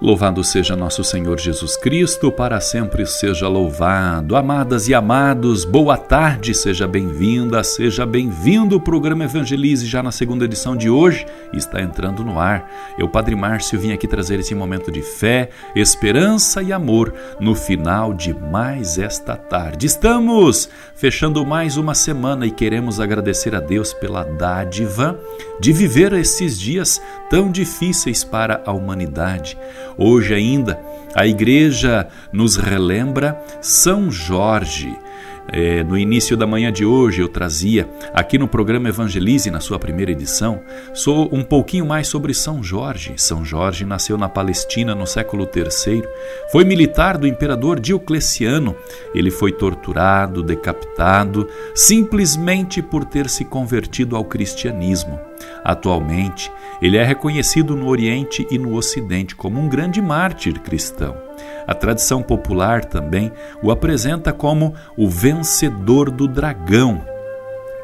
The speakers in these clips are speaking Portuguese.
Louvado seja nosso Senhor Jesus Cristo, para sempre seja louvado. Amadas e amados, boa tarde, seja bem-vinda, seja bem-vindo. O programa Evangelize, já na segunda edição de hoje, está entrando no ar. Eu, Padre Márcio, vim aqui trazer esse momento de fé, esperança e amor no final de mais esta tarde. Estamos fechando mais uma semana e queremos agradecer a Deus pela dádiva de viver esses dias tão difíceis para a humanidade. Hoje ainda, a igreja nos relembra São Jorge. É, no início da manhã de hoje eu trazia aqui no programa Evangelize, na sua primeira edição, sou um pouquinho mais sobre São Jorge. São Jorge nasceu na Palestina no século III, foi militar do imperador Diocleciano. Ele foi torturado, decapitado, simplesmente por ter se convertido ao cristianismo. Atualmente, ele é reconhecido no Oriente e no Ocidente como um grande mártir cristão. A tradição popular também o apresenta como o vencedor do dragão,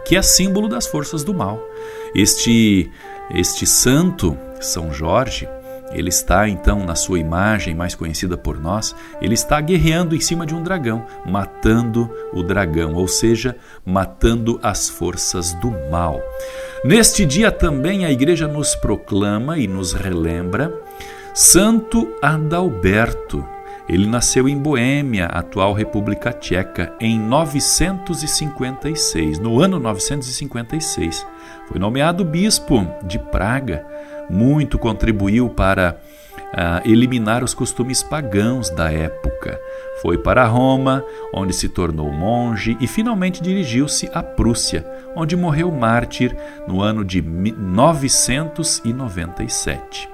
que é símbolo das forças do mal. Este este santo, São Jorge, ele está então na sua imagem mais conhecida por nós, ele está guerreando em cima de um dragão, matando o dragão, ou seja, matando as forças do mal. Neste dia também a igreja nos proclama e nos relembra Santo Adalberto. Ele nasceu em Boêmia, atual República Tcheca, em 956, no ano 956. Foi nomeado bispo de Praga, muito contribuiu para uh, eliminar os costumes pagãos da época. Foi para Roma, onde se tornou monge e finalmente dirigiu-se à Prússia, onde morreu mártir no ano de 997.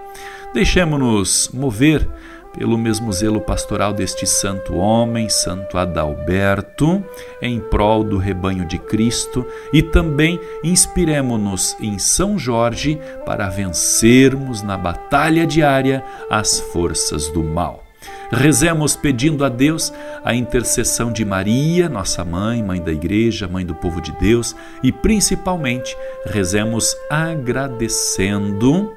Deixemos-nos mover pelo mesmo zelo pastoral deste santo homem, Santo Adalberto, em prol do rebanho de Cristo e também inspiremo-nos em São Jorge para vencermos na batalha diária as forças do mal. Rezemos pedindo a Deus a intercessão de Maria, nossa mãe, mãe da igreja, mãe do povo de Deus, e principalmente rezemos agradecendo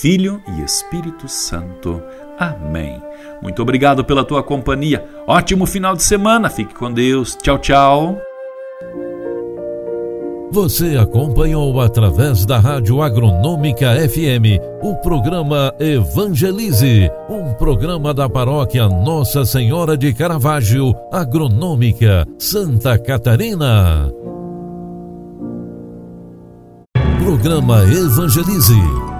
Filho e Espírito Santo. Amém. Muito obrigado pela tua companhia. Ótimo final de semana. Fique com Deus. Tchau, tchau. Você acompanhou através da Rádio Agronômica FM o programa Evangelize, um programa da paróquia Nossa Senhora de Caravaggio, Agronômica, Santa Catarina. Programa Evangelize.